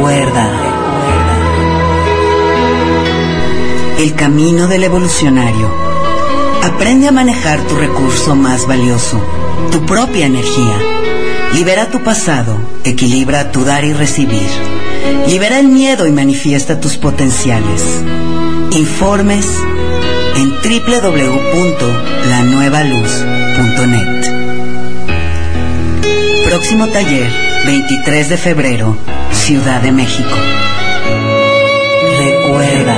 Recuerda. El camino del evolucionario. Aprende a manejar tu recurso más valioso, tu propia energía. Libera tu pasado, equilibra tu dar y recibir. Libera el miedo y manifiesta tus potenciales. Informes en www.lanuevaluz.net. Próximo taller, 23 de febrero, Ciudad de México. Recuerda,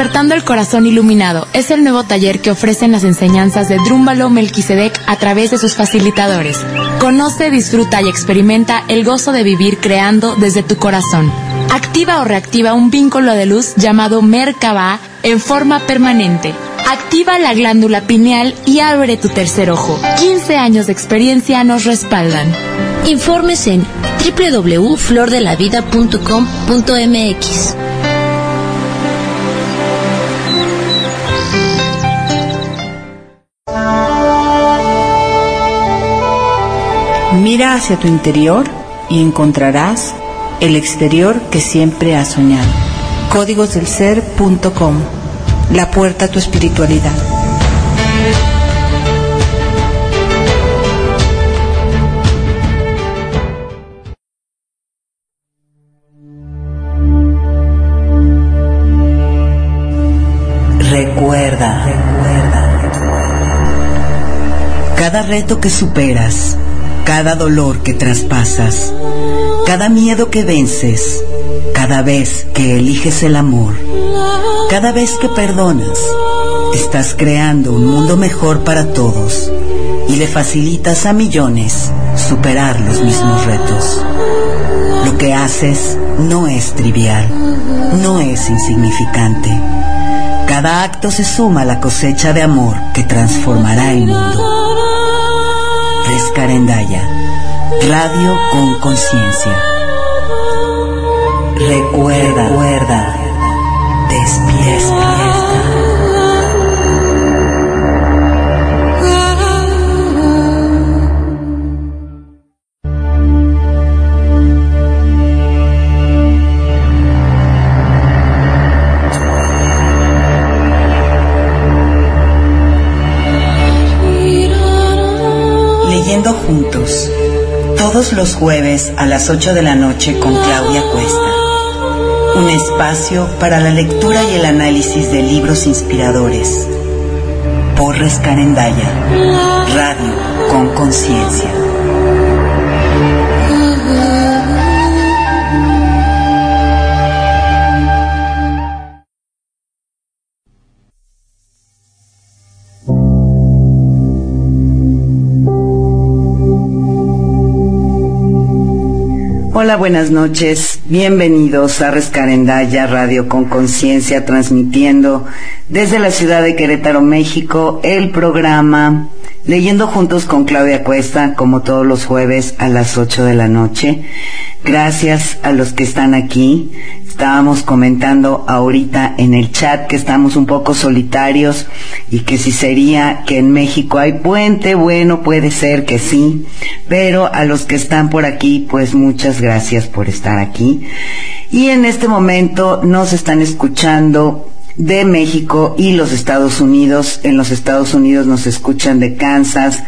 Despertando el Corazón Iluminado es el nuevo taller que ofrecen las enseñanzas de Drúmbalo Melquisedec a través de sus facilitadores. Conoce, disfruta y experimenta el gozo de vivir creando desde tu corazón. Activa o reactiva un vínculo de luz llamado Merkaba en forma permanente. Activa la glándula pineal y abre tu tercer ojo. 15 años de experiencia nos respaldan. Informes en www.flordelavida.com.mx. Mira hacia tu interior y encontrarás el exterior que siempre has soñado. Códigosdelser.com La puerta a tu espiritualidad. Recuerda, recuerda. Cada reto que superas, cada dolor que traspasas, cada miedo que vences, cada vez que eliges el amor, cada vez que perdonas, estás creando un mundo mejor para todos y le facilitas a millones superar los mismos retos. Lo que haces no es trivial, no es insignificante. Cada acto se suma a la cosecha de amor que transformará el mundo. Rescarendaya, radio con conciencia. Recuerda, recuerda, despierta. Los jueves a las 8 de la noche con Claudia Cuesta. Un espacio para la lectura y el análisis de libros inspiradores. Porres Carendaya, radio con conciencia. Buenas noches. Bienvenidos a Rescarendaya Radio con Conciencia, transmitiendo desde la ciudad de Querétaro, México, el programa Leyendo Juntos con Claudia Cuesta, como todos los jueves a las 8 de la noche. Gracias a los que están aquí. Estábamos comentando ahorita en el chat que estamos un poco solitarios y que si sería que en México hay puente, bueno, puede ser que sí, pero a los que están por aquí, pues muchas gracias por estar aquí. Y en este momento nos están escuchando de México y los Estados Unidos. En los Estados Unidos nos escuchan de Kansas,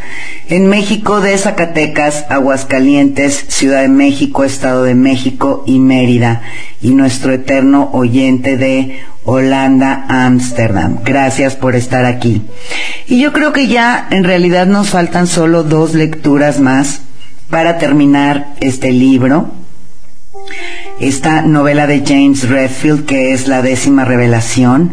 en México de Zacatecas, Aguascalientes, Ciudad de México, Estado de México y Mérida. Y nuestro eterno oyente de Holanda, Ámsterdam. Gracias por estar aquí. Y yo creo que ya en realidad nos faltan solo dos lecturas más para terminar este libro esta novela de James Redfield, que es la décima revelación.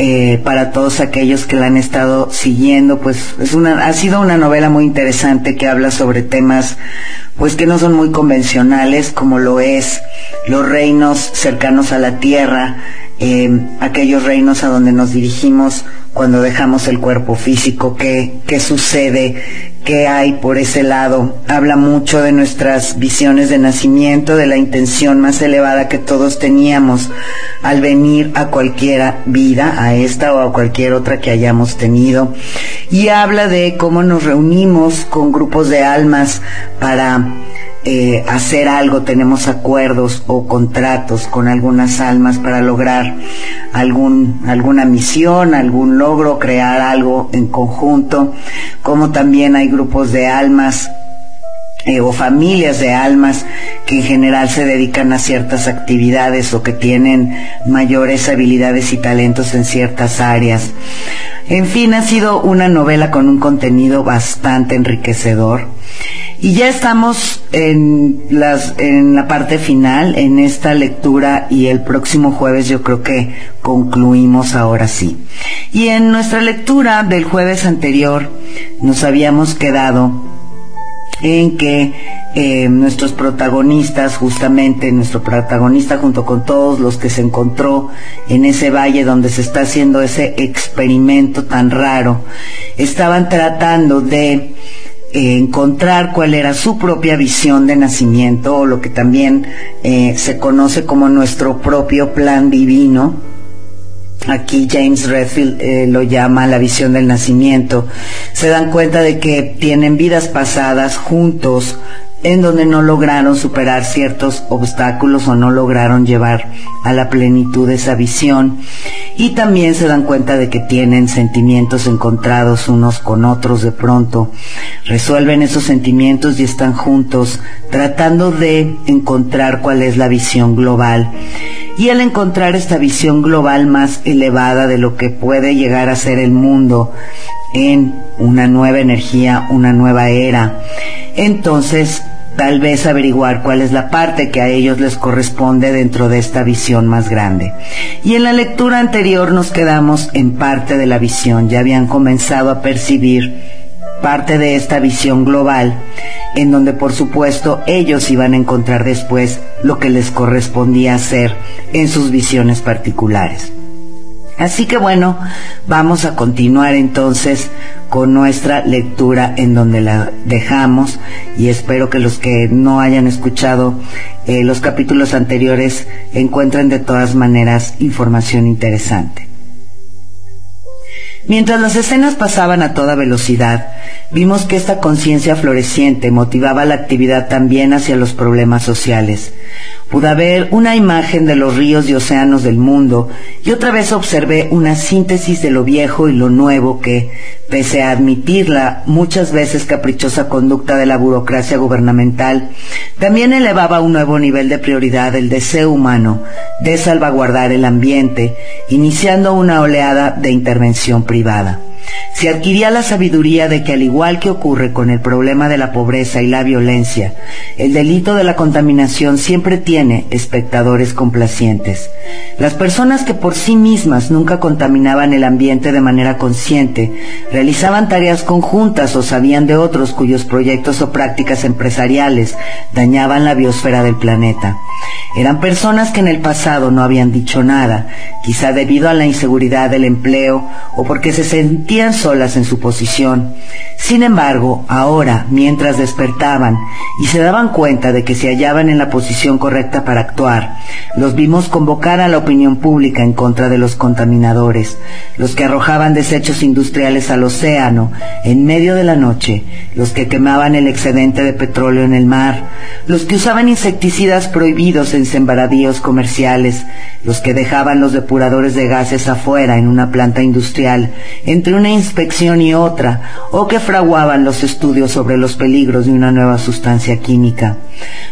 Eh, para todos aquellos que la han estado siguiendo, pues es una, ha sido una novela muy interesante que habla sobre temas pues que no son muy convencionales, como lo es los reinos cercanos a la tierra, eh, aquellos reinos a donde nos dirigimos cuando dejamos el cuerpo físico, qué, qué sucede, qué hay por ese lado. Habla mucho de nuestras visiones de nacimiento, de la intención más elevada que todos teníamos al venir a cualquiera vida, a esta o a cualquier otra que hayamos tenido. Y habla de cómo nos reunimos con grupos de almas para eh, hacer algo, tenemos acuerdos o contratos con algunas almas para lograr algún, alguna misión, algún logro, crear algo en conjunto, como también hay grupos de almas eh, o familias de almas que en general se dedican a ciertas actividades o que tienen mayores habilidades y talentos en ciertas áreas. En fin, ha sido una novela con un contenido bastante enriquecedor. Y ya estamos en, las, en la parte final, en esta lectura, y el próximo jueves yo creo que concluimos ahora sí. Y en nuestra lectura del jueves anterior nos habíamos quedado en que eh, nuestros protagonistas, justamente nuestro protagonista junto con todos los que se encontró en ese valle donde se está haciendo ese experimento tan raro, estaban tratando de eh, encontrar cuál era su propia visión de nacimiento o lo que también eh, se conoce como nuestro propio plan divino. Aquí James Redfield eh, lo llama la visión del nacimiento, se dan cuenta de que tienen vidas pasadas juntos en donde no lograron superar ciertos obstáculos o no lograron llevar a la plenitud esa visión. Y también se dan cuenta de que tienen sentimientos encontrados unos con otros de pronto. Resuelven esos sentimientos y están juntos tratando de encontrar cuál es la visión global y al encontrar esta visión global más elevada de lo que puede llegar a ser el mundo en una nueva energía, una nueva era, entonces tal vez averiguar cuál es la parte que a ellos les corresponde dentro de esta visión más grande. Y en la lectura anterior nos quedamos en parte de la visión, ya habían comenzado a percibir parte de esta visión global, en donde por supuesto ellos iban a encontrar después lo que les correspondía hacer en sus visiones particulares. Así que bueno, vamos a continuar entonces con nuestra lectura en donde la dejamos y espero que los que no hayan escuchado eh, los capítulos anteriores encuentren de todas maneras información interesante. Mientras las escenas pasaban a toda velocidad, vimos que esta conciencia floreciente motivaba la actividad también hacia los problemas sociales. Pude ver una imagen de los ríos y océanos del mundo y otra vez observé una síntesis de lo viejo y lo nuevo que, pese a admitir la muchas veces caprichosa conducta de la burocracia gubernamental, también elevaba a un nuevo nivel de prioridad el deseo humano de salvaguardar el ambiente, iniciando una oleada de intervención privada se adquiría la sabiduría de que al igual que ocurre con el problema de la pobreza y la violencia, el delito de la contaminación siempre tiene espectadores complacientes. Las personas que por sí mismas nunca contaminaban el ambiente de manera consciente, realizaban tareas conjuntas o sabían de otros cuyos proyectos o prácticas empresariales dañaban la biosfera del planeta. Eran personas que en el pasado no habían dicho nada, quizá debido a la inseguridad del empleo o porque se sentían solas en su posición. Sin embargo, ahora, mientras despertaban y se daban cuenta de que se hallaban en la posición correcta para actuar, los vimos convocar a la opinión pública en contra de los contaminadores, los que arrojaban desechos industriales al océano en medio de la noche, los que quemaban el excedente de petróleo en el mar, los que usaban insecticidas prohibidos en sembradíos comerciales, los que dejaban los depuradores de gases afuera en una planta industrial, entre una inspección y otra, o que fraguaban los estudios sobre los peligros de una nueva sustancia química.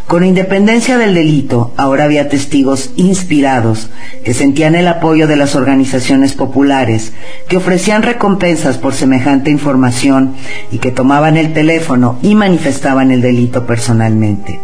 Con independencia del delito, ahora había testigos inspirados que sentían el apoyo de las organizaciones populares, que ofrecían recompensas por semejante información y que tomaban el teléfono y manifestaban el delito personalmente.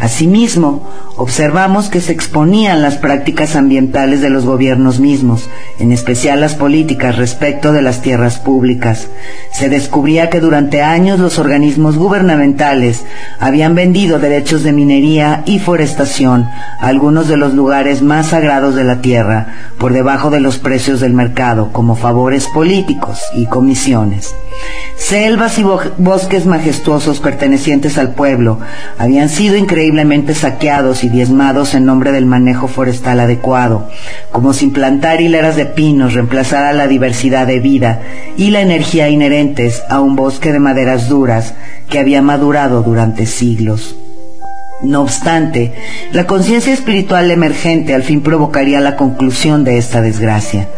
Asimismo, observamos que se exponían las prácticas ambientales de los gobiernos mismos, en especial las políticas respecto de las tierras públicas. Se descubría que durante años los organismos gubernamentales habían vendido derechos de minería y forestación a algunos de los lugares más sagrados de la tierra por debajo de los precios del mercado como favores políticos y comisiones. Selvas y bosques majestuosos pertenecientes al pueblo habían sido increíblemente saqueados y diezmados en nombre del manejo forestal adecuado, como si plantar hileras de pinos reemplazara la diversidad de vida y la energía inherentes a un bosque de maderas duras que había madurado durante siglos. No obstante, la conciencia espiritual emergente al fin provocaría la conclusión de esta desgracia.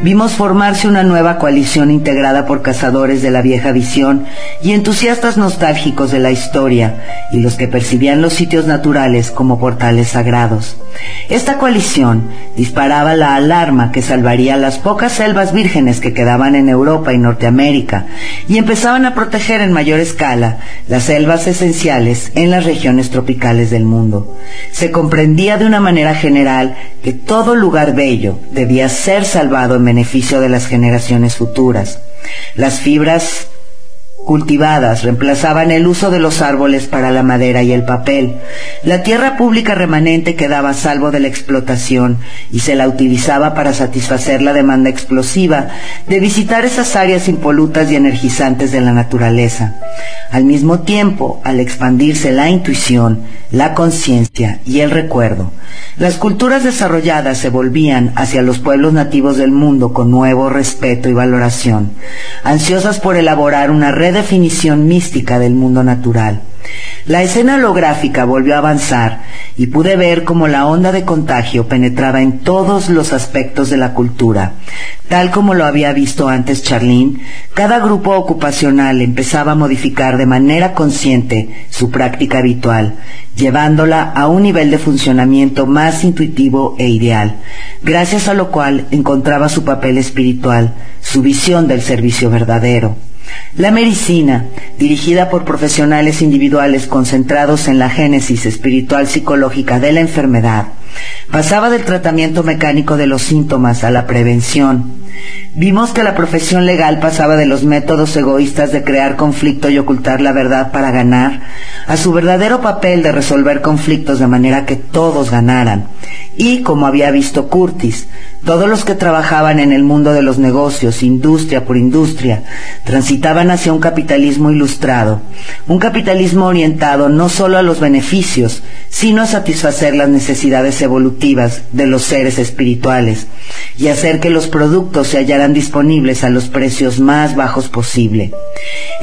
Vimos formarse una nueva coalición integrada por cazadores de la vieja visión y entusiastas nostálgicos de la historia y los que percibían los sitios naturales como portales sagrados. Esta coalición disparaba la alarma que salvaría las pocas selvas vírgenes que quedaban en Europa y Norteamérica y empezaban a proteger en mayor escala las selvas esenciales en las regiones tropicales del mundo. Se comprendía de una manera general que todo lugar bello debía ser salvado en beneficio de las generaciones futuras. Las fibras cultivadas reemplazaban el uso de los árboles para la madera y el papel. La tierra pública remanente quedaba a salvo de la explotación y se la utilizaba para satisfacer la demanda explosiva de visitar esas áreas impolutas y energizantes de la naturaleza. Al mismo tiempo, al expandirse la intuición, la conciencia y el recuerdo, las culturas desarrolladas se volvían hacia los pueblos nativos del mundo con nuevo respeto y valoración, ansiosas por elaborar una red definición mística del mundo natural. La escena holográfica volvió a avanzar y pude ver cómo la onda de contagio penetraba en todos los aspectos de la cultura. Tal como lo había visto antes Charlene, cada grupo ocupacional empezaba a modificar de manera consciente su práctica habitual, llevándola a un nivel de funcionamiento más intuitivo e ideal, gracias a lo cual encontraba su papel espiritual, su visión del servicio verdadero. La medicina, dirigida por profesionales individuales concentrados en la génesis espiritual psicológica de la enfermedad, pasaba del tratamiento mecánico de los síntomas a la prevención. Vimos que la profesión legal pasaba de los métodos egoístas de crear conflicto y ocultar la verdad para ganar, a su verdadero papel de resolver conflictos de manera que todos ganaran. Y, como había visto Curtis, todos los que trabajaban en el mundo de los negocios, industria por industria, transitaban hacia un capitalismo ilustrado, un capitalismo orientado no solo a los beneficios, sino a satisfacer las necesidades evolutivas de los seres espirituales y hacer que los productos se hallaran disponibles a los precios más bajos posible.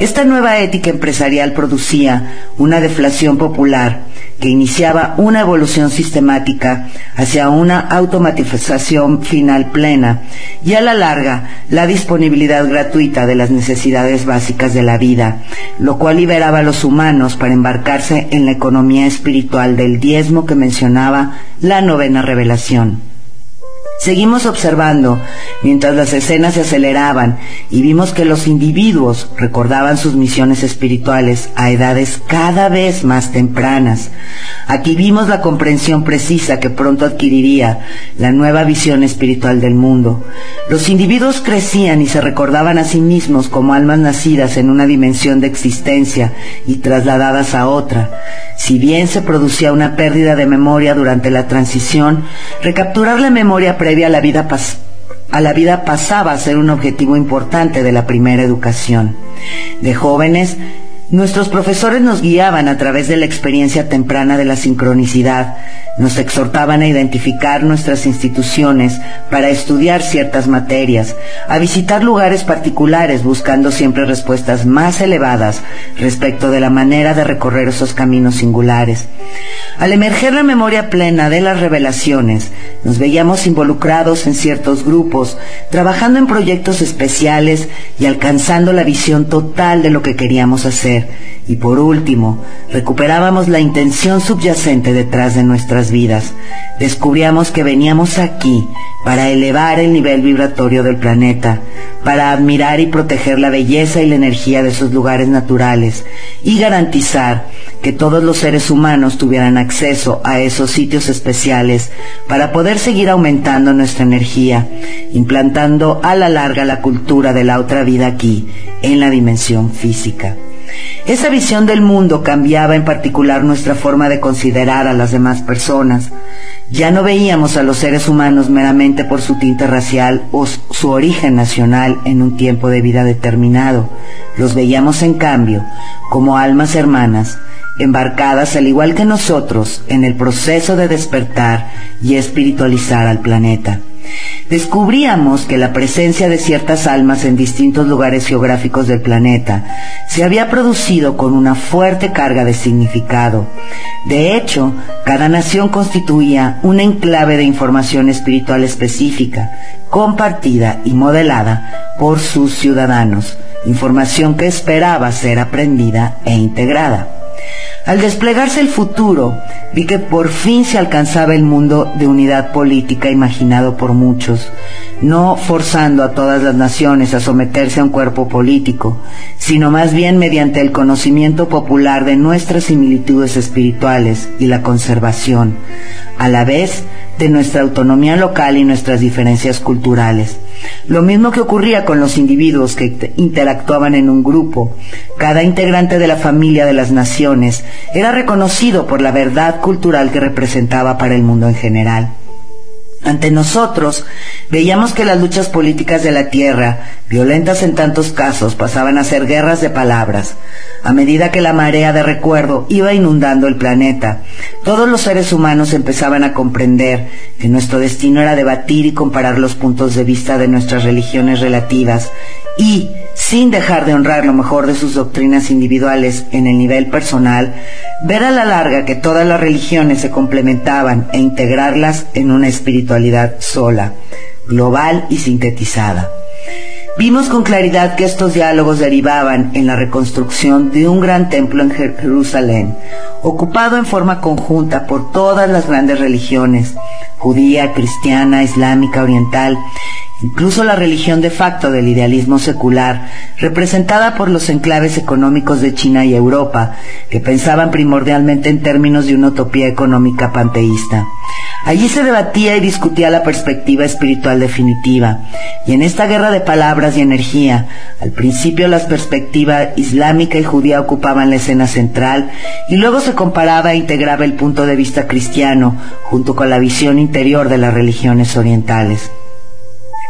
Esta nueva ética empresarial producía una deflación popular que iniciaba una evolución sistemática hacia una automatización final plena y a la larga la disponibilidad gratuita de las necesidades básicas de la vida, lo cual liberaba a los humanos para embarcarse en la economía espiritual del diezmo que mencionaba la novena revelación. Seguimos observando mientras las escenas se aceleraban y vimos que los individuos recordaban sus misiones espirituales a edades cada vez más tempranas. Aquí vimos la comprensión precisa que pronto adquiriría la nueva visión espiritual del mundo. Los individuos crecían y se recordaban a sí mismos como almas nacidas en una dimensión de existencia y trasladadas a otra. Si bien se producía una pérdida de memoria durante la transición, recapturar la memoria previa a la vida a la vida pasaba a ser un objetivo importante de la primera educación. De jóvenes, Nuestros profesores nos guiaban a través de la experiencia temprana de la sincronicidad, nos exhortaban a identificar nuestras instituciones para estudiar ciertas materias, a visitar lugares particulares buscando siempre respuestas más elevadas respecto de la manera de recorrer esos caminos singulares. Al emerger la memoria plena de las revelaciones, nos veíamos involucrados en ciertos grupos, trabajando en proyectos especiales y alcanzando la visión total de lo que queríamos hacer y por último, recuperábamos la intención subyacente detrás de nuestras vidas. Descubríamos que veníamos aquí para elevar el nivel vibratorio del planeta, para admirar y proteger la belleza y la energía de sus lugares naturales y garantizar que todos los seres humanos tuvieran acceso a esos sitios especiales para poder seguir aumentando nuestra energía, implantando a la larga la cultura de la otra vida aquí, en la dimensión física. Esa visión del mundo cambiaba en particular nuestra forma de considerar a las demás personas. Ya no veíamos a los seres humanos meramente por su tinte racial o su origen nacional en un tiempo de vida determinado. Los veíamos en cambio como almas hermanas, embarcadas al igual que nosotros en el proceso de despertar y espiritualizar al planeta descubríamos que la presencia de ciertas almas en distintos lugares geográficos del planeta se había producido con una fuerte carga de significado. De hecho, cada nación constituía un enclave de información espiritual específica, compartida y modelada por sus ciudadanos, información que esperaba ser aprendida e integrada. Al desplegarse el futuro, vi que por fin se alcanzaba el mundo de unidad política imaginado por muchos, no forzando a todas las naciones a someterse a un cuerpo político, sino más bien mediante el conocimiento popular de nuestras similitudes espirituales y la conservación, a la vez de nuestra autonomía local y nuestras diferencias culturales. Lo mismo que ocurría con los individuos que interactuaban en un grupo. Cada integrante de la familia de las naciones era reconocido por la verdad cultural que representaba para el mundo en general. Ante nosotros veíamos que las luchas políticas de la tierra, violentas en tantos casos, pasaban a ser guerras de palabras. A medida que la marea de recuerdo iba inundando el planeta, todos los seres humanos empezaban a comprender que nuestro destino era debatir y comparar los puntos de vista de nuestras religiones relativas y, sin dejar de honrar lo mejor de sus doctrinas individuales en el nivel personal, ver a la larga que todas las religiones se complementaban e integrarlas en una espiritualidad sola, global y sintetizada. Vimos con claridad que estos diálogos derivaban en la reconstrucción de un gran templo en Jerusalén, ocupado en forma conjunta por todas las grandes religiones, judía, cristiana, islámica, oriental, incluso la religión de facto del idealismo secular, representada por los enclaves económicos de China y Europa, que pensaban primordialmente en términos de una utopía económica panteísta. Allí se debatía y discutía la perspectiva espiritual definitiva, y en esta guerra de palabras y energía, al principio las perspectivas islámica y judía ocupaban la escena central, y luego se comparaba e integraba el punto de vista cristiano junto con la visión interior de las religiones orientales.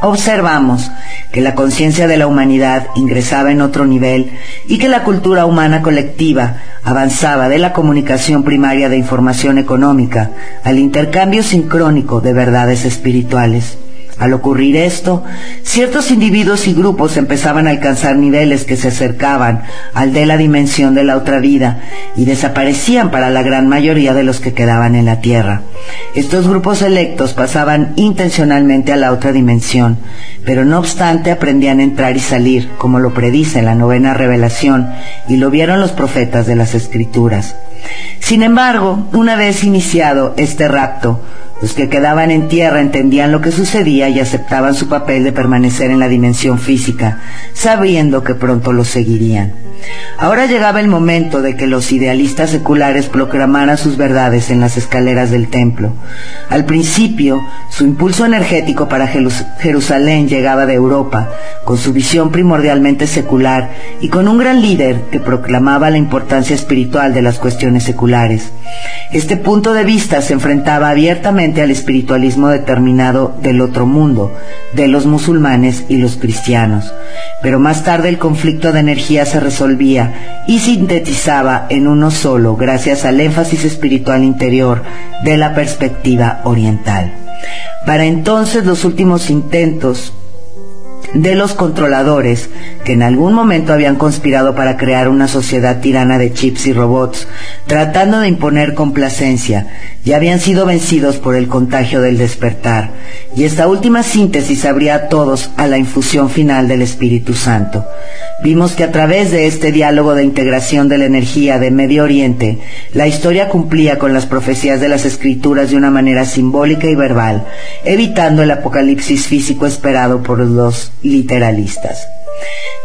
Observamos que la conciencia de la humanidad ingresaba en otro nivel y que la cultura humana colectiva avanzaba de la comunicación primaria de información económica al intercambio sincrónico de verdades espirituales. Al ocurrir esto, ciertos individuos y grupos empezaban a alcanzar niveles que se acercaban al de la dimensión de la otra vida y desaparecían para la gran mayoría de los que quedaban en la Tierra. Estos grupos electos pasaban intencionalmente a la otra dimensión, pero no obstante aprendían a entrar y salir, como lo predice la novena revelación, y lo vieron los profetas de las Escrituras. Sin embargo, una vez iniciado este rapto, los que quedaban en tierra entendían lo que sucedía y aceptaban su papel de permanecer en la dimensión física, sabiendo que pronto lo seguirían. Ahora llegaba el momento de que los idealistas seculares proclamaran sus verdades en las escaleras del templo. Al principio, su impulso energético para Jerusalén llegaba de Europa, con su visión primordialmente secular y con un gran líder que proclamaba la importancia espiritual de las cuestiones seculares. Este punto de vista se enfrentaba abiertamente al espiritualismo determinado del otro mundo, de los musulmanes y los cristianos. Pero más tarde el conflicto de energía se resolvía y sintetizaba en uno solo gracias al énfasis espiritual interior de la perspectiva oriental. Para entonces los últimos intentos de los controladores que en algún momento habían conspirado para crear una sociedad tirana de chips y robots, tratando de imponer complacencia, ya habían sido vencidos por el contagio del despertar, y esta última síntesis abría a todos a la infusión final del Espíritu Santo. Vimos que a través de este diálogo de integración de la energía de Medio Oriente, la historia cumplía con las profecías de las escrituras de una manera simbólica y verbal, evitando el apocalipsis físico esperado por literalistas.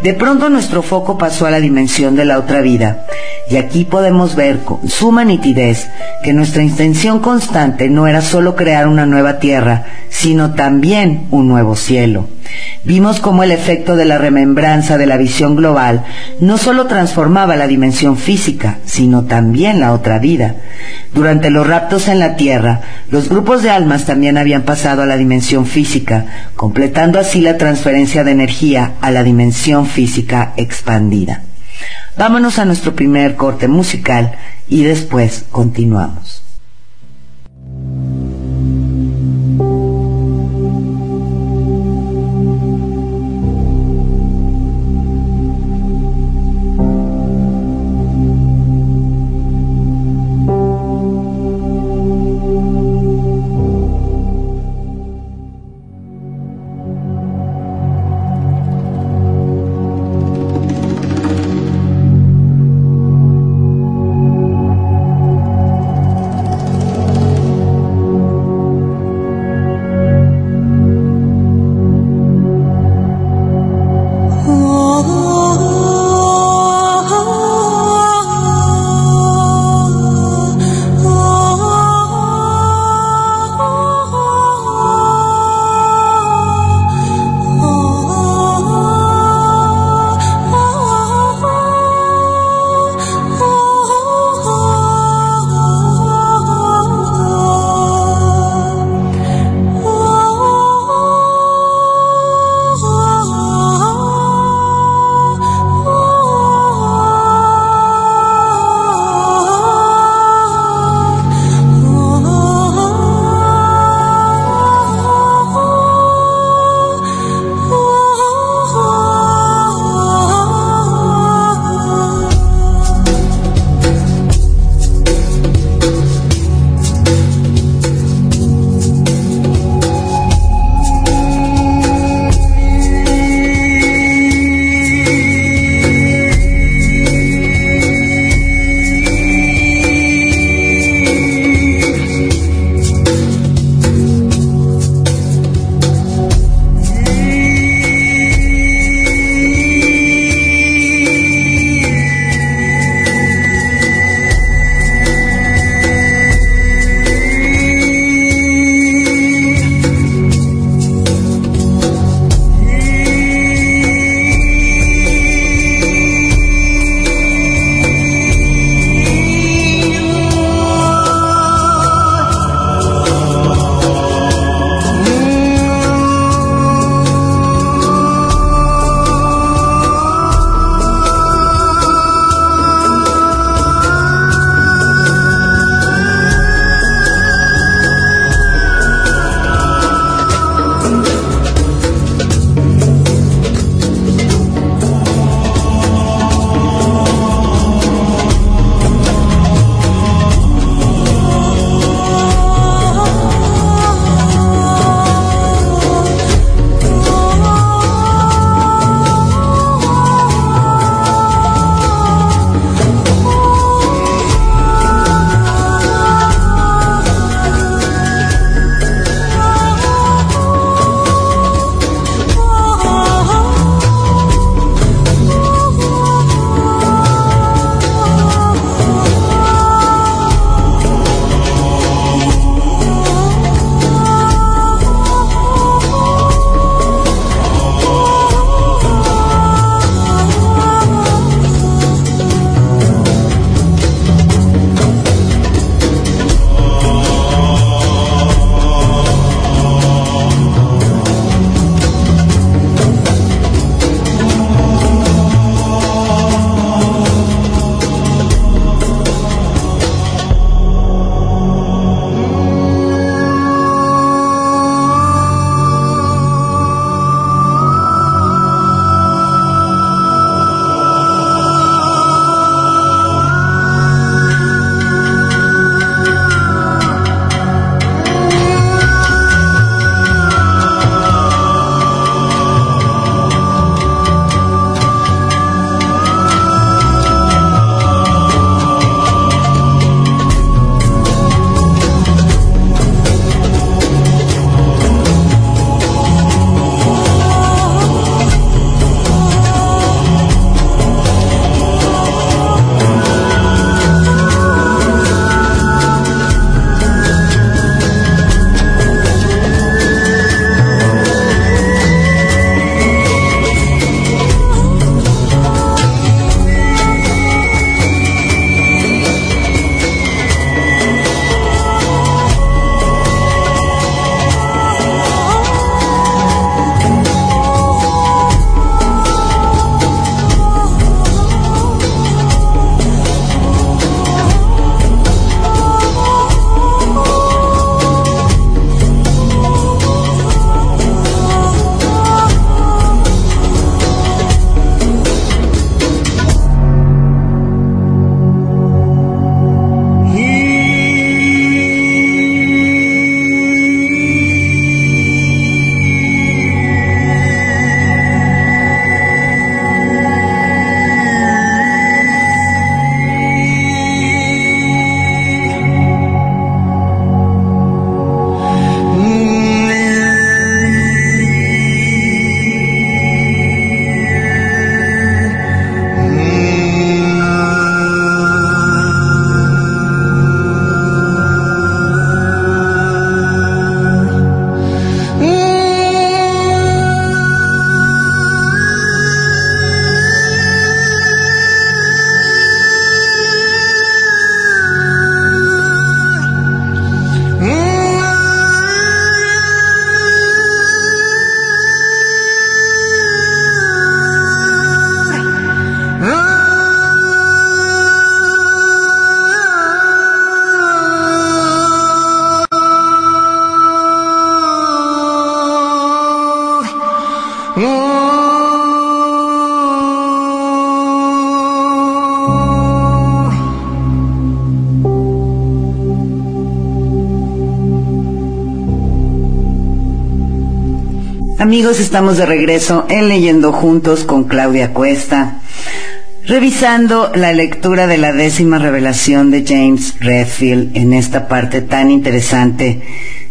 De pronto nuestro foco pasó a la dimensión de la otra vida, y aquí podemos ver con suma nitidez que nuestra intención constante no era solo crear una nueva tierra, sino también un nuevo cielo. Vimos cómo el efecto de la remembranza de la visión global no solo transformaba la dimensión física, sino también la otra vida. Durante los raptos en la tierra, los grupos de almas también habían pasado a la dimensión física, completando así la transferencia de energía a la dimensión física expandida. Vámonos a nuestro primer corte musical y después continuamos. Amigos, estamos de regreso en Leyendo Juntos con Claudia Cuesta, revisando la lectura de la décima revelación de James Redfield en esta parte tan interesante,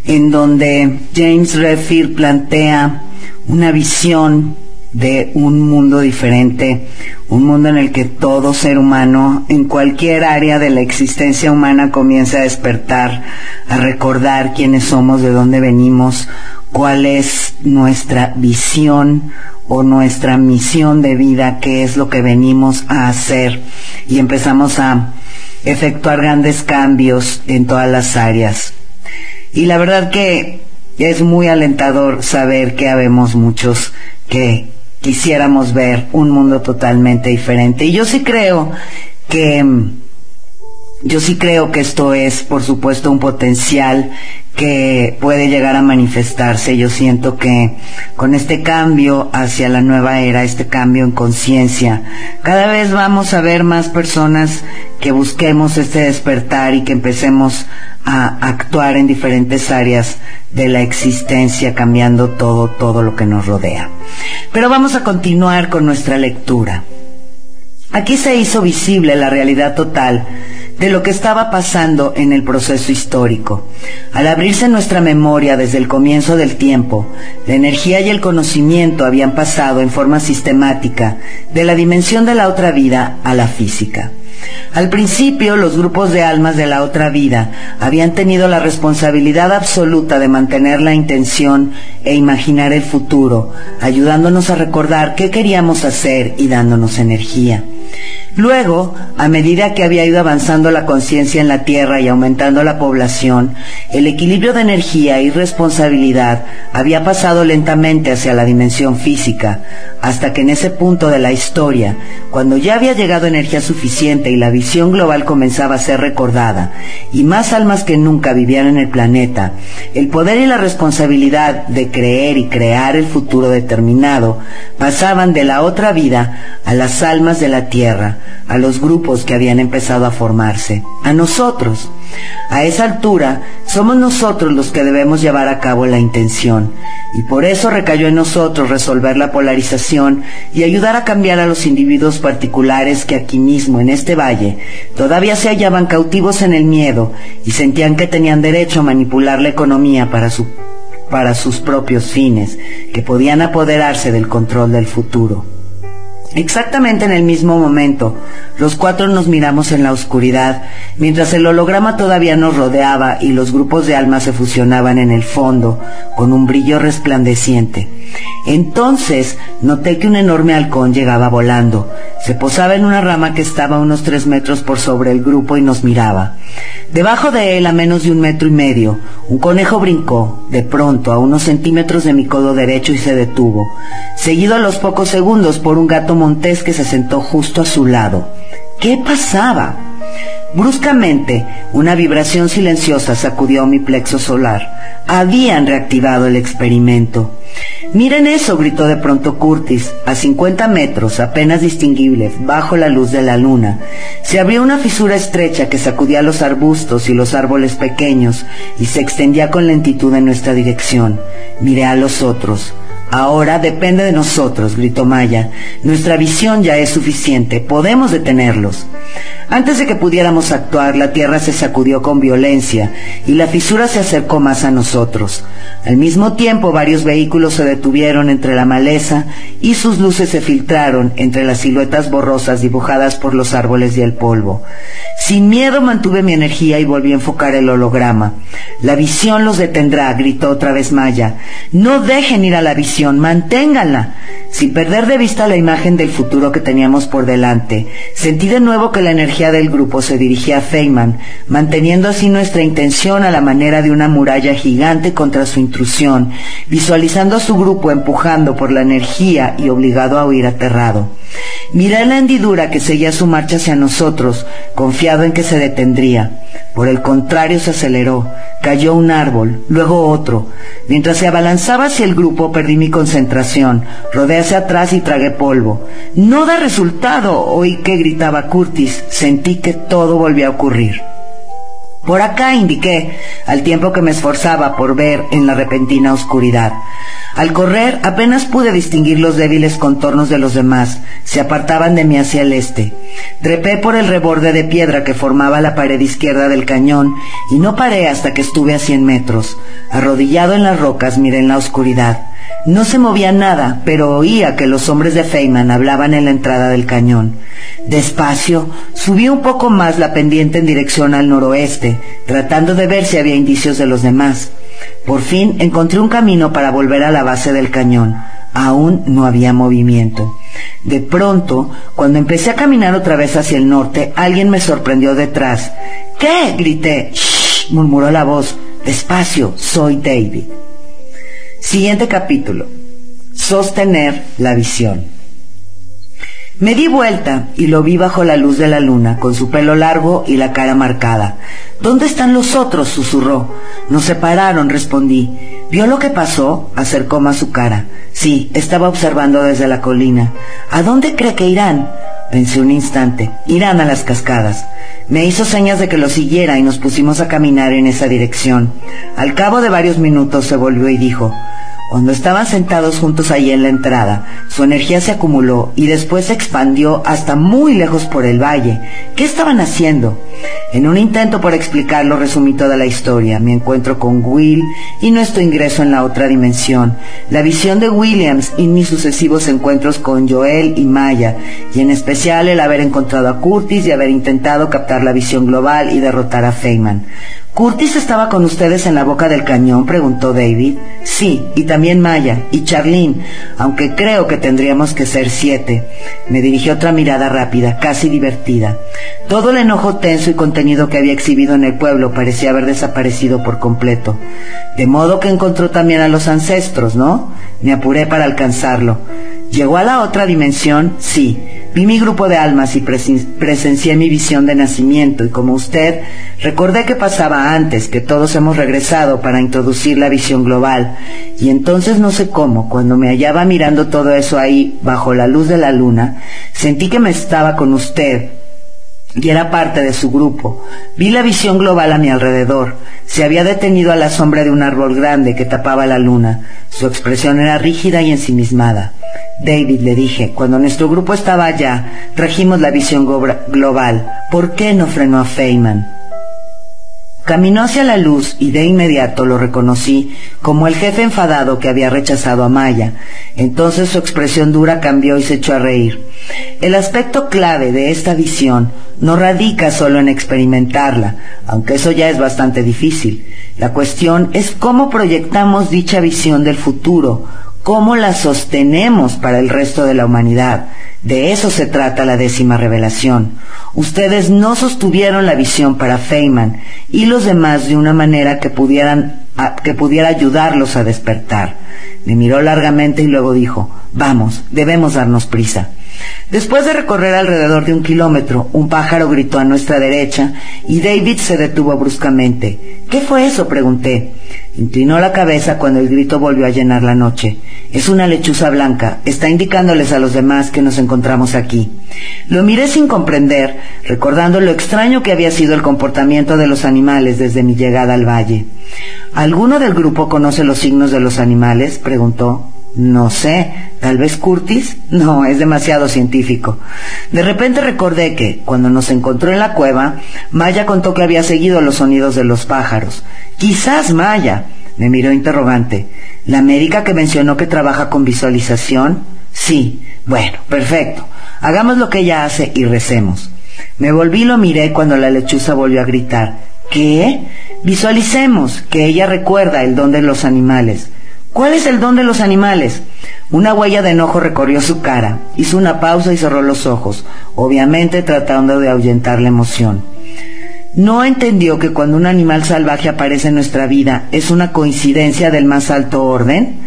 en donde James Redfield plantea una visión de un mundo diferente, un mundo en el que todo ser humano, en cualquier área de la existencia humana, comienza a despertar, a recordar quiénes somos, de dónde venimos, cuál es nuestra visión o nuestra misión de vida, qué es lo que venimos a hacer y empezamos a efectuar grandes cambios en todas las áreas. Y la verdad que es muy alentador saber que habemos muchos que quisiéramos ver un mundo totalmente diferente. Y yo sí creo que yo sí creo que esto es, por supuesto, un potencial que puede llegar a manifestarse. Yo siento que con este cambio hacia la nueva era, este cambio en conciencia, cada vez vamos a ver más personas que busquemos este despertar y que empecemos a actuar en diferentes áreas de la existencia, cambiando todo, todo lo que nos rodea. Pero vamos a continuar con nuestra lectura. Aquí se hizo visible la realidad total de lo que estaba pasando en el proceso histórico. Al abrirse nuestra memoria desde el comienzo del tiempo, la energía y el conocimiento habían pasado en forma sistemática de la dimensión de la otra vida a la física. Al principio, los grupos de almas de la otra vida habían tenido la responsabilidad absoluta de mantener la intención e imaginar el futuro, ayudándonos a recordar qué queríamos hacer y dándonos energía. Luego, a medida que había ido avanzando la conciencia en la Tierra y aumentando la población, el equilibrio de energía y responsabilidad había pasado lentamente hacia la dimensión física, hasta que en ese punto de la historia, cuando ya había llegado energía suficiente y la visión global comenzaba a ser recordada, y más almas que nunca vivían en el planeta, el poder y la responsabilidad de creer y crear el futuro determinado pasaban de la otra vida a las almas de la Tierra, a los grupos que habían empezado a formarse, a nosotros. A esa altura, somos nosotros los que debemos llevar a cabo la intención, y por eso recayó en nosotros resolver la polarización y ayudar a cambiar a los individuos particulares que aquí mismo, en este valle, todavía se hallaban cautivos en el miedo y sentían que tenían derecho a manipular la economía para para sus propios fines, que podían apoderarse del control del futuro. Exactamente en el mismo momento, los cuatro nos miramos en la oscuridad, mientras el holograma todavía nos rodeaba y los grupos de almas se fusionaban en el fondo, con un brillo resplandeciente. Entonces noté que un enorme halcón llegaba volando. Se posaba en una rama que estaba a unos tres metros por sobre el grupo y nos miraba. Debajo de él, a menos de un metro y medio, un conejo brincó, de pronto, a unos centímetros de mi codo derecho y se detuvo, seguido a los pocos segundos por un gato montés que se sentó justo a su lado. ¿Qué pasaba? Bruscamente, una vibración silenciosa sacudió mi plexo solar. Habían reactivado el experimento. Miren eso, gritó de pronto Curtis, a 50 metros, apenas distinguible, bajo la luz de la luna. Se abrió una fisura estrecha que sacudía los arbustos y los árboles pequeños y se extendía con lentitud en nuestra dirección. Miré a los otros. Ahora depende de nosotros, gritó Maya. Nuestra visión ya es suficiente. Podemos detenerlos. Antes de que pudiéramos actuar, la tierra se sacudió con violencia y la fisura se acercó más a nosotros. Al mismo tiempo, varios vehículos se detuvieron entre la maleza y sus luces se filtraron entre las siluetas borrosas dibujadas por los árboles y el polvo. Sin miedo mantuve mi energía y volví a enfocar el holograma. La visión los detendrá, gritó otra vez Maya. No dejen ir a la visión, manténganla. Sin perder de vista la imagen del futuro que teníamos por delante, sentí de nuevo que la energía del grupo se dirigía a Feynman, manteniendo así nuestra intención a la manera de una muralla gigante contra su intrusión, visualizando a su grupo empujando por la energía y obligado a huir aterrado. Miré la hendidura que seguía su marcha hacia nosotros, confiado en que se detendría. Por el contrario, se aceleró, cayó un árbol, luego otro. Mientras se abalanzaba hacia el grupo, perdí mi concentración, rodé hacia atrás y tragué polvo. No da resultado, oí que gritaba Curtis, sentí que todo volvió a ocurrir. Por acá indiqué, al tiempo que me esforzaba por ver en la repentina oscuridad. Al correr apenas pude distinguir los débiles contornos de los demás, se apartaban de mí hacia el este. Trepé por el reborde de piedra que formaba la pared izquierda del cañón y no paré hasta que estuve a cien metros. Arrodillado en las rocas miré en la oscuridad. No se movía nada, pero oía que los hombres de Feynman hablaban en la entrada del cañón. Despacio, subí un poco más la pendiente en dirección al noroeste, tratando de ver si había indicios de los demás. Por fin encontré un camino para volver a la base del cañón. Aún no había movimiento. De pronto, cuando empecé a caminar otra vez hacia el norte, alguien me sorprendió detrás. ¿Qué? grité. Shh, murmuró la voz. Despacio, soy David. Siguiente capítulo. Sostener la visión. Me di vuelta y lo vi bajo la luz de la luna, con su pelo largo y la cara marcada. ¿Dónde están los otros? susurró. Nos separaron, respondí. ¿Vio lo que pasó? acercó más su cara. Sí, estaba observando desde la colina. ¿A dónde cree que irán? Pensé un instante. Irán a las cascadas. Me hizo señas de que lo siguiera y nos pusimos a caminar en esa dirección. Al cabo de varios minutos se volvió y dijo, cuando estaban sentados juntos allí en la entrada, su energía se acumuló y después se expandió hasta muy lejos por el valle. ¿Qué estaban haciendo? En un intento por explicarlo resumí toda la historia, mi encuentro con Will y nuestro ingreso en la otra dimensión, la visión de Williams y mis sucesivos encuentros con Joel y Maya, y en especial el haber encontrado a Curtis y haber intentado captar la visión global y derrotar a Feynman. ¿Curtis estaba con ustedes en la boca del cañón? preguntó David. Sí, y también Maya, y Charlene, aunque creo que tendríamos que ser siete. Me dirigió otra mirada rápida, casi divertida. Todo el enojo tenso y contenido que había exhibido en el pueblo parecía haber desaparecido por completo. De modo que encontró también a los ancestros, ¿no? Me apuré para alcanzarlo. ¿Llegó a la otra dimensión? Sí. Vi mi grupo de almas y presencié mi visión de nacimiento y como usted, recordé que pasaba antes, que todos hemos regresado para introducir la visión global. Y entonces no sé cómo, cuando me hallaba mirando todo eso ahí, bajo la luz de la luna, sentí que me estaba con usted, y era parte de su grupo. Vi la visión global a mi alrededor. Se había detenido a la sombra de un árbol grande que tapaba la luna. Su expresión era rígida y ensimismada. David, le dije, cuando nuestro grupo estaba allá, trajimos la visión global. ¿Por qué no frenó a Feynman? Caminó hacia la luz y de inmediato lo reconocí como el jefe enfadado que había rechazado a Maya. Entonces su expresión dura cambió y se echó a reír. El aspecto clave de esta visión no radica solo en experimentarla, aunque eso ya es bastante difícil. La cuestión es cómo proyectamos dicha visión del futuro, cómo la sostenemos para el resto de la humanidad. De eso se trata la décima revelación. Ustedes no sostuvieron la visión para Feynman y los demás de una manera que pudieran que pudiera ayudarlos a despertar. Me miró largamente y luego dijo, vamos, debemos darnos prisa. Después de recorrer alrededor de un kilómetro, un pájaro gritó a nuestra derecha y David se detuvo bruscamente. ¿Qué fue eso? pregunté. Inclinó la cabeza cuando el grito volvió a llenar la noche. Es una lechuza blanca. Está indicándoles a los demás que nos encontramos aquí. Lo miré sin comprender, recordando lo extraño que había sido el comportamiento de los animales desde mi llegada al valle. ¿Alguno del grupo conoce los signos de los animales? preguntó. No sé, tal vez Curtis. No, es demasiado científico. De repente recordé que, cuando nos encontró en la cueva, Maya contó que había seguido los sonidos de los pájaros. Quizás Maya. Me miró interrogante. ¿La médica que mencionó que trabaja con visualización? Sí. Bueno, perfecto. Hagamos lo que ella hace y recemos. Me volví y lo miré cuando la lechuza volvió a gritar. ¿Qué? Visualicemos que ella recuerda el don de los animales. ¿Cuál es el don de los animales? Una huella de enojo recorrió su cara, hizo una pausa y cerró los ojos, obviamente tratando de ahuyentar la emoción. ¿No entendió que cuando un animal salvaje aparece en nuestra vida es una coincidencia del más alto orden?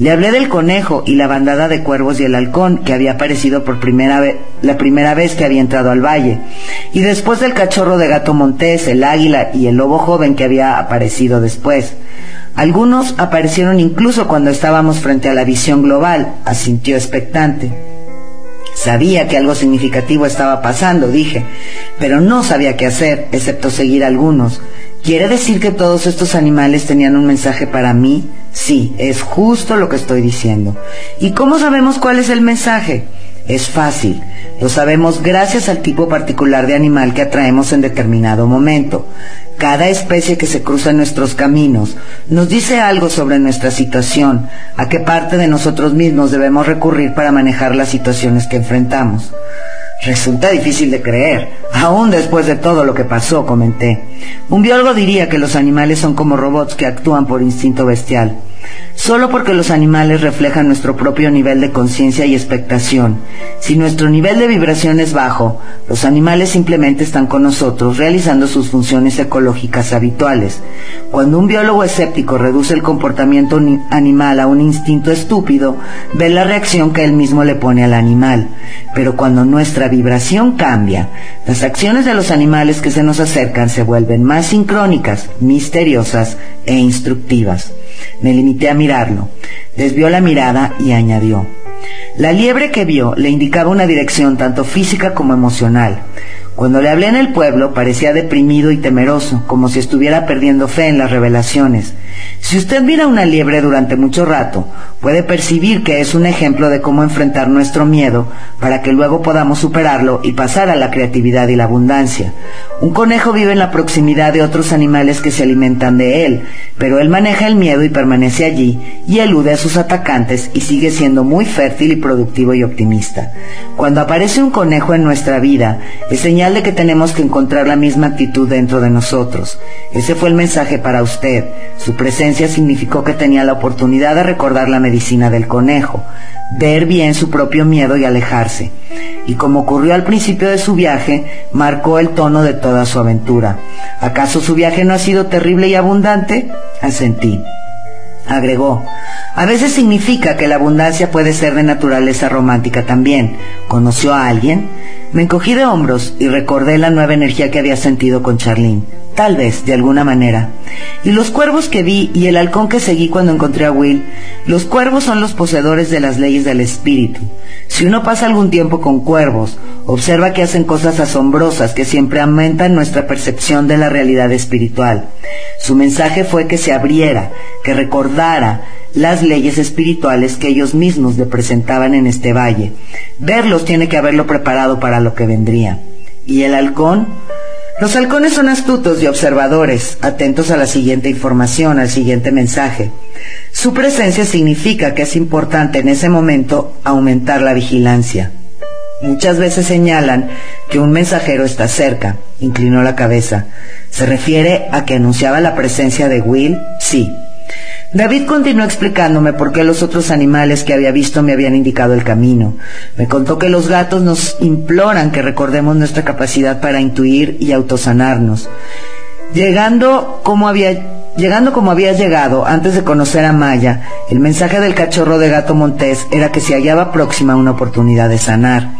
Le hablé del conejo y la bandada de cuervos y el halcón que había aparecido por primera vez, la primera vez que había entrado al valle, y después del cachorro de gato montés, el águila y el lobo joven que había aparecido después. Algunos aparecieron incluso cuando estábamos frente a la visión global, asintió expectante. Sabía que algo significativo estaba pasando, dije, pero no sabía qué hacer, excepto seguir algunos. ¿Quiere decir que todos estos animales tenían un mensaje para mí? Sí, es justo lo que estoy diciendo. ¿Y cómo sabemos cuál es el mensaje? Es fácil. Lo sabemos gracias al tipo particular de animal que atraemos en determinado momento. Cada especie que se cruza en nuestros caminos nos dice algo sobre nuestra situación, a qué parte de nosotros mismos debemos recurrir para manejar las situaciones que enfrentamos. Resulta difícil de creer, aún después de todo lo que pasó, comenté. Un biólogo diría que los animales son como robots que actúan por instinto bestial. Solo porque los animales reflejan nuestro propio nivel de conciencia y expectación. Si nuestro nivel de vibración es bajo, los animales simplemente están con nosotros realizando sus funciones ecológicas habituales. Cuando un biólogo escéptico reduce el comportamiento animal a un instinto estúpido, ve la reacción que él mismo le pone al animal. Pero cuando nuestra vibración cambia, las acciones de los animales que se nos acercan se vuelven más sincrónicas, misteriosas e instructivas. Me limité a mirarlo. Desvió la mirada y añadió. La liebre que vio le indicaba una dirección tanto física como emocional. Cuando le hablé en el pueblo parecía deprimido y temeroso, como si estuviera perdiendo fe en las revelaciones. Si usted mira una liebre durante mucho rato, puede percibir que es un ejemplo de cómo enfrentar nuestro miedo para que luego podamos superarlo y pasar a la creatividad y la abundancia. Un conejo vive en la proximidad de otros animales que se alimentan de él, pero él maneja el miedo y permanece allí y elude a sus atacantes y sigue siendo muy fértil y productivo y optimista. Cuando aparece un conejo en nuestra vida, es señal de que tenemos que encontrar la misma actitud dentro de nosotros. Ese fue el mensaje para usted. Su presencia significó que tenía la oportunidad de recordar la medicina del conejo, ver bien su propio miedo y alejarse. Y como ocurrió al principio de su viaje, marcó el tono de toda su aventura. ¿Acaso su viaje no ha sido terrible y abundante? Asentí. Agregó, a veces significa que la abundancia puede ser de naturaleza romántica también. ¿Conoció a alguien? Me encogí de hombros y recordé la nueva energía que había sentido con Charlene. Tal vez, de alguna manera. Y los cuervos que vi y el halcón que seguí cuando encontré a Will, los cuervos son los poseedores de las leyes del espíritu. Si uno pasa algún tiempo con cuervos, observa que hacen cosas asombrosas que siempre aumentan nuestra percepción de la realidad espiritual. Su mensaje fue que se abriera, que recordara, las leyes espirituales que ellos mismos le presentaban en este valle. Verlos tiene que haberlo preparado para lo que vendría. ¿Y el halcón? Los halcones son astutos y observadores, atentos a la siguiente información, al siguiente mensaje. Su presencia significa que es importante en ese momento aumentar la vigilancia. Muchas veces señalan que un mensajero está cerca, inclinó la cabeza. ¿Se refiere a que anunciaba la presencia de Will? Sí. David continuó explicándome por qué los otros animales que había visto me habían indicado el camino. Me contó que los gatos nos imploran que recordemos nuestra capacidad para intuir y autosanarnos. Llegando como había Llegando como había llegado antes de conocer a Maya, el mensaje del cachorro de gato montés era que se hallaba próxima una oportunidad de sanar.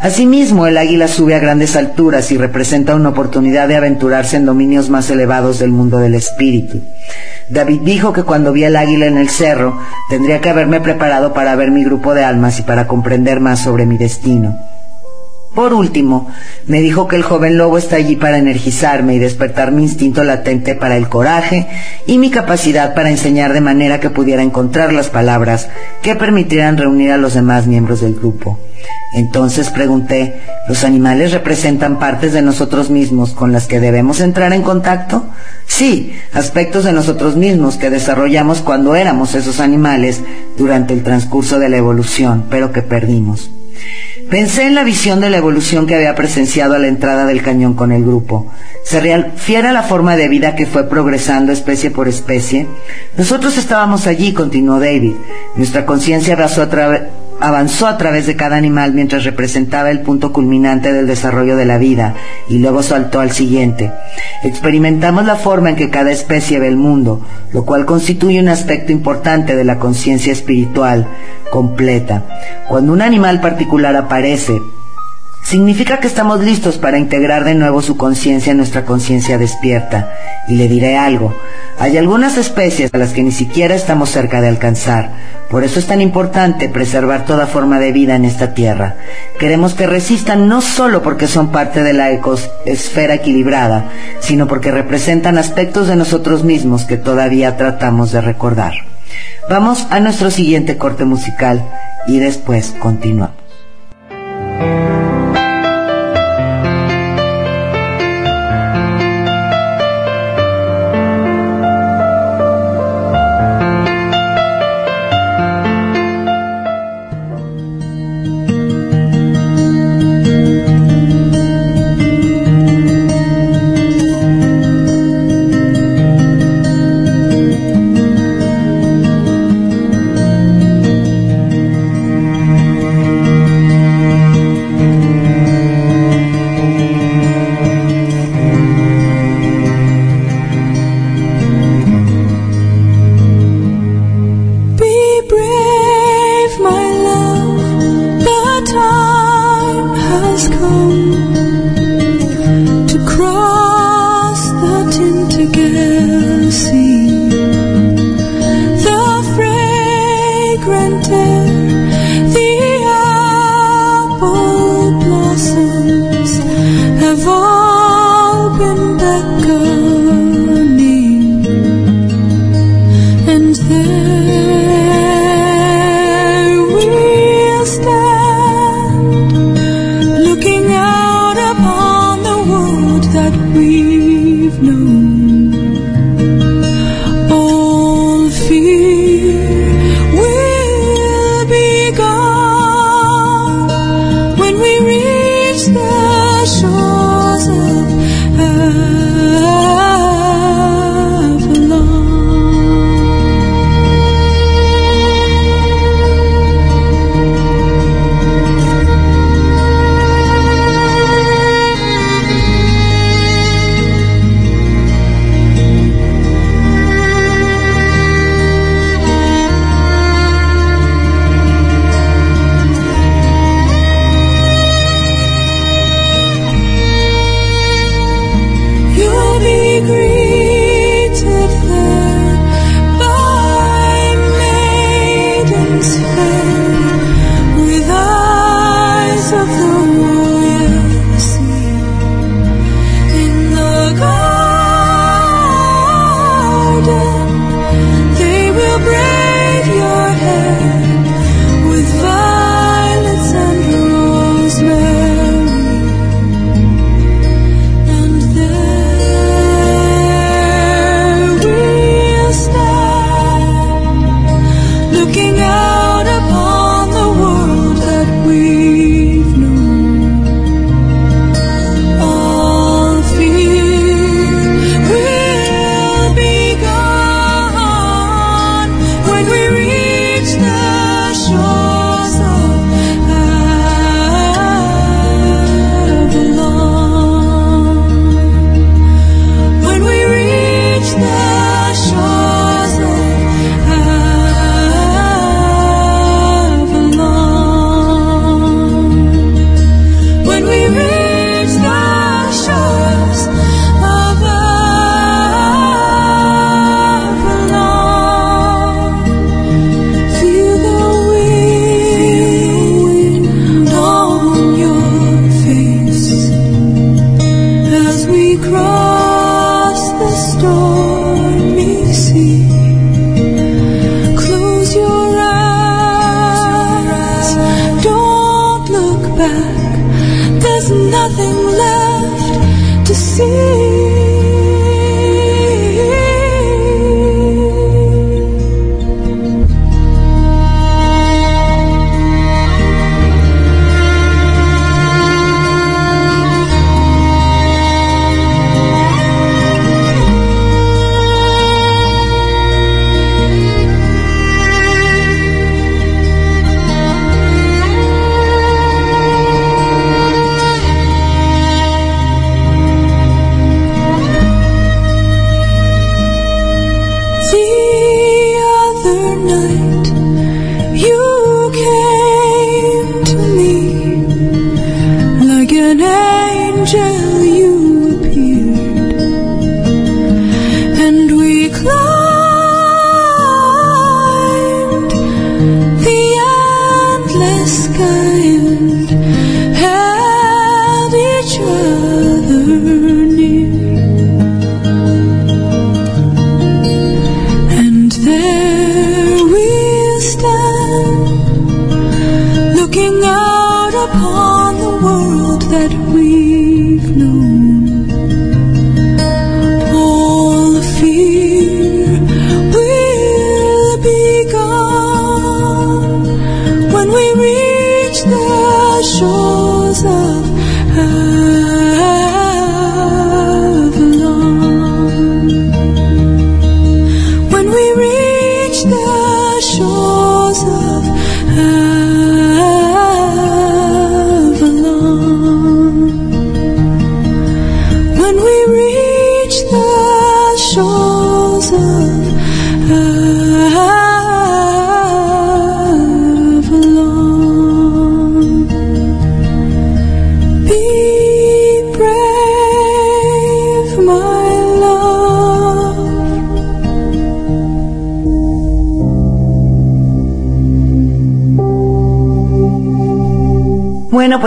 Asimismo, el águila sube a grandes alturas y representa una oportunidad de aventurarse en dominios más elevados del mundo del espíritu. David dijo que cuando vi al águila en el cerro, tendría que haberme preparado para ver mi grupo de almas y para comprender más sobre mi destino. Por último, me dijo que el joven lobo está allí para energizarme y despertar mi instinto latente para el coraje y mi capacidad para enseñar de manera que pudiera encontrar las palabras que permitieran reunir a los demás miembros del grupo. Entonces pregunté, ¿los animales representan partes de nosotros mismos con las que debemos entrar en contacto? Sí, aspectos de nosotros mismos que desarrollamos cuando éramos esos animales durante el transcurso de la evolución, pero que perdimos. Pensé en la visión de la evolución que había presenciado a la entrada del cañón con el grupo. Se refiere a la forma de vida que fue progresando especie por especie. Nosotros estábamos allí, continuó David. Nuestra conciencia avanzó a, avanzó a través de cada animal mientras representaba el punto culminante del desarrollo de la vida y luego saltó al siguiente. Experimentamos la forma en que cada especie ve el mundo, lo cual constituye un aspecto importante de la conciencia espiritual completa. Cuando un animal particular aparece, significa que estamos listos para integrar de nuevo su conciencia en nuestra conciencia despierta. Y le diré algo, hay algunas especies a las que ni siquiera estamos cerca de alcanzar. Por eso es tan importante preservar toda forma de vida en esta tierra. Queremos que resistan no solo porque son parte de la ecosfera equilibrada, sino porque representan aspectos de nosotros mismos que todavía tratamos de recordar. Vamos a nuestro siguiente corte musical y después continuamos.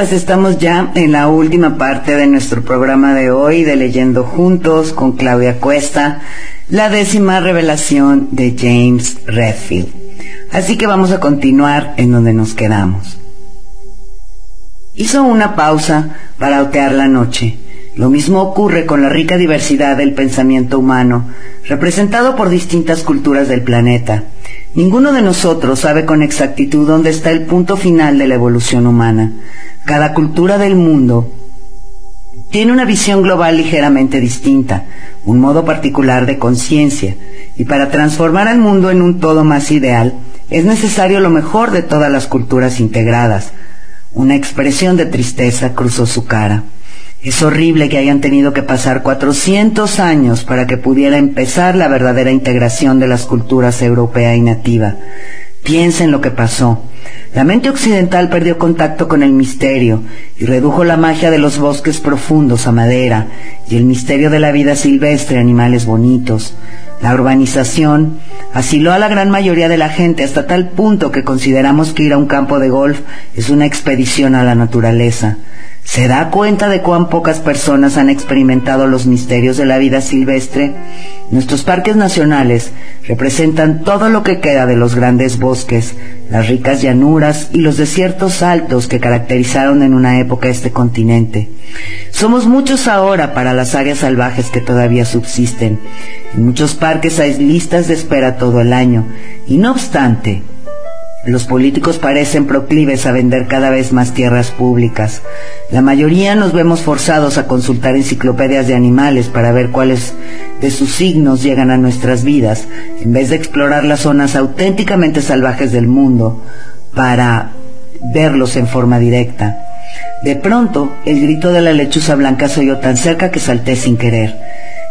Pues estamos ya en la última parte de nuestro programa de hoy de Leyendo Juntos con Claudia Cuesta, la décima revelación de James Redfield. Así que vamos a continuar en donde nos quedamos. Hizo una pausa para otear la noche. Lo mismo ocurre con la rica diversidad del pensamiento humano, representado por distintas culturas del planeta. Ninguno de nosotros sabe con exactitud dónde está el punto final de la evolución humana. Cada cultura del mundo tiene una visión global ligeramente distinta, un modo particular de conciencia, y para transformar al mundo en un todo más ideal, es necesario lo mejor de todas las culturas integradas. Una expresión de tristeza cruzó su cara. Es horrible que hayan tenido que pasar 400 años para que pudiera empezar la verdadera integración de las culturas europea y nativa. Piensa en lo que pasó. La mente occidental perdió contacto con el misterio y redujo la magia de los bosques profundos a madera y el misterio de la vida silvestre a animales bonitos. La urbanización asiló a la gran mayoría de la gente hasta tal punto que consideramos que ir a un campo de golf es una expedición a la naturaleza. ¿Se da cuenta de cuán pocas personas han experimentado los misterios de la vida silvestre? Nuestros parques nacionales representan todo lo que queda de los grandes bosques, las ricas llanuras y los desiertos altos que caracterizaron en una época este continente. Somos muchos ahora para las áreas salvajes que todavía subsisten. En muchos parques hay listas de espera todo el año, y no obstante, los políticos parecen proclives a vender cada vez más tierras públicas. La mayoría nos vemos forzados a consultar enciclopedias de animales para ver cuáles de sus signos llegan a nuestras vidas, en vez de explorar las zonas auténticamente salvajes del mundo para verlos en forma directa. De pronto, el grito de la lechuza blanca se oyó tan cerca que salté sin querer.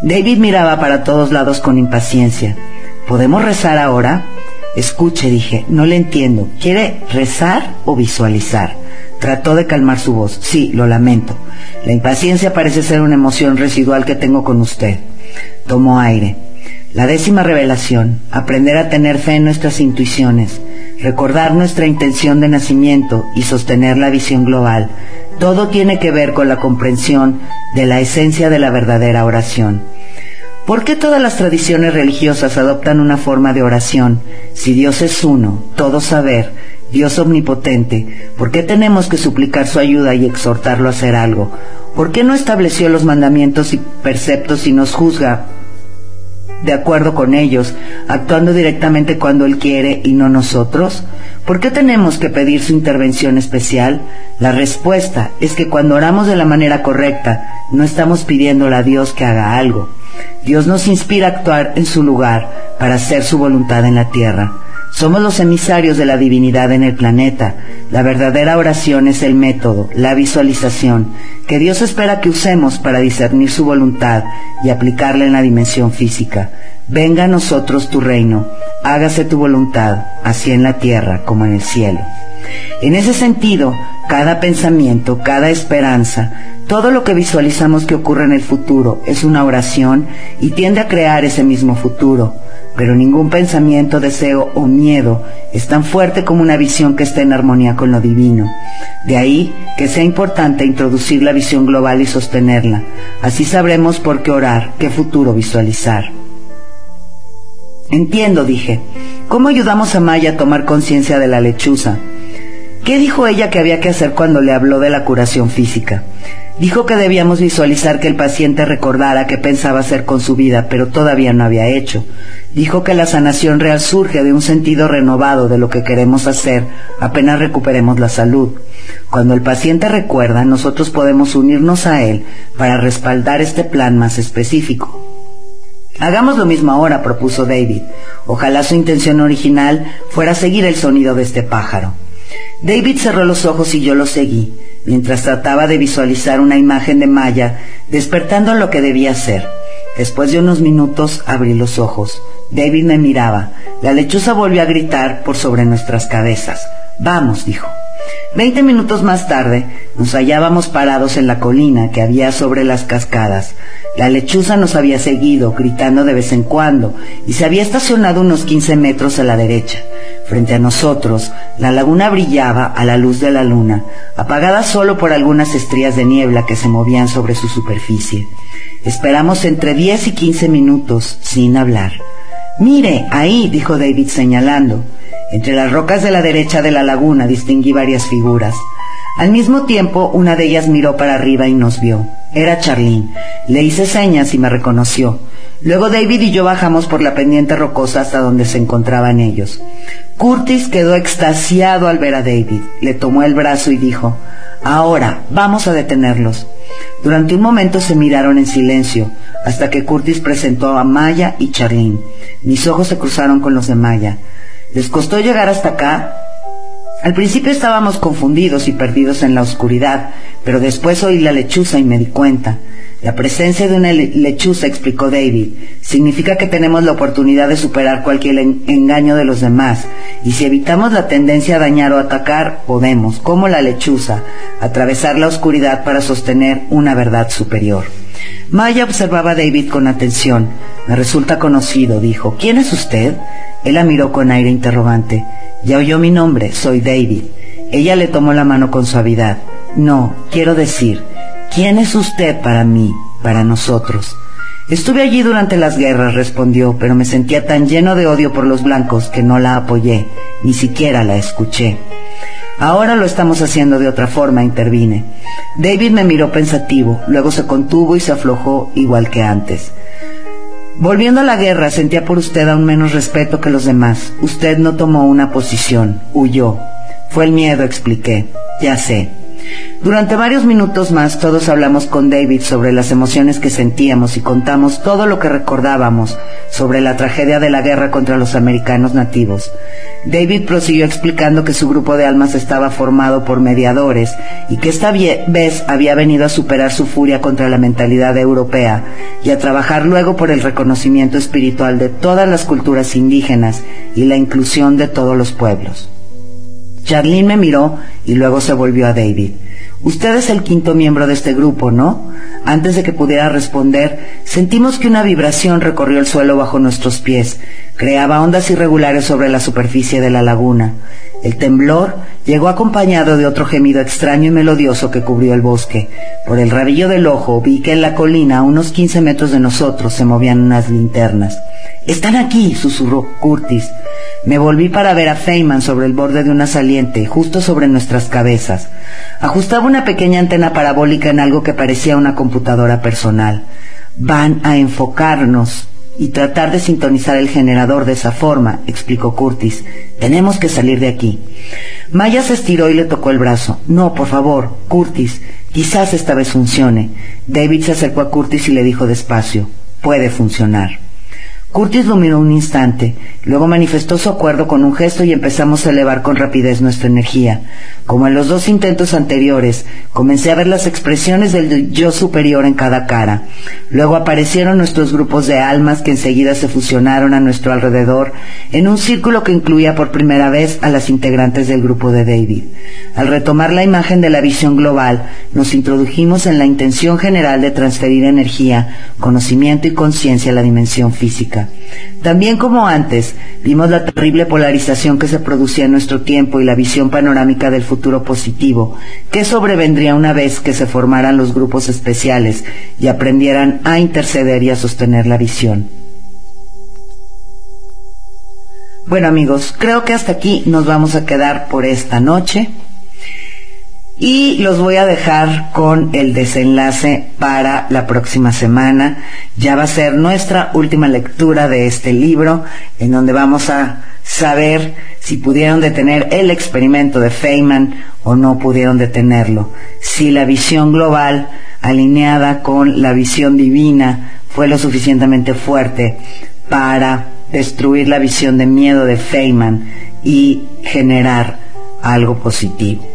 David miraba para todos lados con impaciencia. ¿Podemos rezar ahora? Escuche, dije, no le entiendo. ¿Quiere rezar o visualizar? Trató de calmar su voz. Sí, lo lamento. La impaciencia parece ser una emoción residual que tengo con usted. Tomó aire. La décima revelación, aprender a tener fe en nuestras intuiciones, recordar nuestra intención de nacimiento y sostener la visión global, todo tiene que ver con la comprensión de la esencia de la verdadera oración. ¿Por qué todas las tradiciones religiosas adoptan una forma de oración? Si Dios es uno, todo saber, Dios omnipotente, ¿por qué tenemos que suplicar su ayuda y exhortarlo a hacer algo? ¿Por qué no estableció los mandamientos y preceptos y nos juzga de acuerdo con ellos, actuando directamente cuando Él quiere y no nosotros? ¿Por qué tenemos que pedir su intervención especial? La respuesta es que cuando oramos de la manera correcta, no estamos pidiéndole a Dios que haga algo. Dios nos inspira a actuar en su lugar para hacer su voluntad en la tierra. Somos los emisarios de la divinidad en el planeta. La verdadera oración es el método, la visualización, que Dios espera que usemos para discernir su voluntad y aplicarla en la dimensión física. Venga a nosotros tu reino, hágase tu voluntad, así en la tierra como en el cielo. En ese sentido, cada pensamiento, cada esperanza, todo lo que visualizamos que ocurre en el futuro es una oración y tiende a crear ese mismo futuro. Pero ningún pensamiento, deseo o miedo es tan fuerte como una visión que está en armonía con lo divino. De ahí que sea importante introducir la visión global y sostenerla. Así sabremos por qué orar, qué futuro visualizar. Entiendo, dije. ¿Cómo ayudamos a Maya a tomar conciencia de la lechuza? ¿Qué dijo ella que había que hacer cuando le habló de la curación física? Dijo que debíamos visualizar que el paciente recordara qué pensaba hacer con su vida, pero todavía no había hecho. Dijo que la sanación real surge de un sentido renovado de lo que queremos hacer apenas recuperemos la salud. Cuando el paciente recuerda, nosotros podemos unirnos a él para respaldar este plan más específico. Hagamos lo mismo ahora, propuso David. Ojalá su intención original fuera seguir el sonido de este pájaro. David cerró los ojos y yo lo seguí, mientras trataba de visualizar una imagen de Maya despertando lo que debía ser. Después de unos minutos abrí los ojos. David me miraba. La lechuza volvió a gritar por sobre nuestras cabezas. Vamos, dijo. Veinte minutos más tarde, nos hallábamos parados en la colina que había sobre las cascadas. La lechuza nos había seguido, gritando de vez en cuando, y se había estacionado unos quince metros a la derecha. Frente a nosotros, la laguna brillaba a la luz de la luna, apagada solo por algunas estrías de niebla que se movían sobre su superficie. Esperamos entre diez y quince minutos sin hablar. Mire, ahí, dijo David señalando. Entre las rocas de la derecha de la laguna distinguí varias figuras. Al mismo tiempo, una de ellas miró para arriba y nos vio. Era Charlene. Le hice señas y me reconoció. Luego David y yo bajamos por la pendiente rocosa hasta donde se encontraban ellos. Curtis quedó extasiado al ver a David. Le tomó el brazo y dijo, Ahora, vamos a detenerlos. Durante un momento se miraron en silencio, hasta que Curtis presentó a Maya y Charlene. Mis ojos se cruzaron con los de Maya. ¿Les costó llegar hasta acá? Al principio estábamos confundidos y perdidos en la oscuridad, pero después oí la lechuza y me di cuenta. La presencia de una lechuza, explicó David, significa que tenemos la oportunidad de superar cualquier engaño de los demás, y si evitamos la tendencia a dañar o atacar, podemos, como la lechuza, atravesar la oscuridad para sostener una verdad superior. Maya observaba a David con atención. Me resulta conocido, dijo. ¿Quién es usted? Él la miró con aire interrogante. Ya oyó mi nombre, soy David. Ella le tomó la mano con suavidad. No, quiero decir, ¿quién es usted para mí, para nosotros? Estuve allí durante las guerras, respondió, pero me sentía tan lleno de odio por los blancos que no la apoyé, ni siquiera la escuché. Ahora lo estamos haciendo de otra forma, intervine. David me miró pensativo, luego se contuvo y se aflojó igual que antes. Volviendo a la guerra, sentía por usted aún menos respeto que los demás. Usted no tomó una posición, huyó. Fue el miedo, expliqué. Ya sé. Durante varios minutos más todos hablamos con David sobre las emociones que sentíamos y contamos todo lo que recordábamos sobre la tragedia de la guerra contra los americanos nativos. David prosiguió explicando que su grupo de almas estaba formado por mediadores y que esta vez había venido a superar su furia contra la mentalidad europea y a trabajar luego por el reconocimiento espiritual de todas las culturas indígenas y la inclusión de todos los pueblos. Charlene me miró y luego se volvió a David. Usted es el quinto miembro de este grupo, ¿no? Antes de que pudiera responder, sentimos que una vibración recorrió el suelo bajo nuestros pies, creaba ondas irregulares sobre la superficie de la laguna. El temblor llegó acompañado de otro gemido extraño y melodioso que cubrió el bosque. Por el rabillo del ojo vi que en la colina, a unos quince metros de nosotros, se movían unas linternas. Están aquí, susurró Curtis. Me volví para ver a Feynman sobre el borde de una saliente, justo sobre nuestras cabezas. Ajustaba una pequeña antena parabólica en algo que parecía una computadora personal. Van a enfocarnos y tratar de sintonizar el generador de esa forma, explicó Curtis. Tenemos que salir de aquí. Maya se estiró y le tocó el brazo. No, por favor, Curtis, quizás esta vez funcione. David se acercó a Curtis y le dijo despacio, puede funcionar. Curtis lo miró un instante, luego manifestó su acuerdo con un gesto y empezamos a elevar con rapidez nuestra energía. Como en los dos intentos anteriores, comencé a ver las expresiones del yo superior en cada cara. Luego aparecieron nuestros grupos de almas que enseguida se fusionaron a nuestro alrededor en un círculo que incluía por primera vez a las integrantes del grupo de David. Al retomar la imagen de la visión global, nos introdujimos en la intención general de transferir energía, conocimiento y conciencia a la dimensión física. También como antes, vimos la terrible polarización que se producía en nuestro tiempo y la visión panorámica del futuro positivo, que sobrevendría una vez que se formaran los grupos especiales y aprendieran a interceder y a sostener la visión. Bueno amigos, creo que hasta aquí nos vamos a quedar por esta noche. Y los voy a dejar con el desenlace para la próxima semana. Ya va a ser nuestra última lectura de este libro, en donde vamos a saber si pudieron detener el experimento de Feynman o no pudieron detenerlo. Si la visión global alineada con la visión divina fue lo suficientemente fuerte para destruir la visión de miedo de Feynman y generar algo positivo.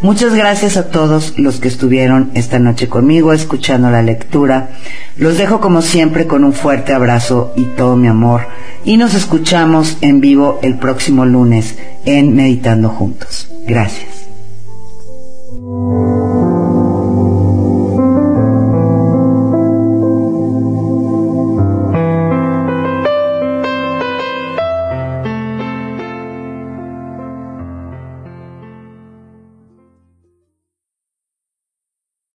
Muchas gracias a todos los que estuvieron esta noche conmigo escuchando la lectura. Los dejo como siempre con un fuerte abrazo y todo mi amor. Y nos escuchamos en vivo el próximo lunes en Meditando Juntos. Gracias.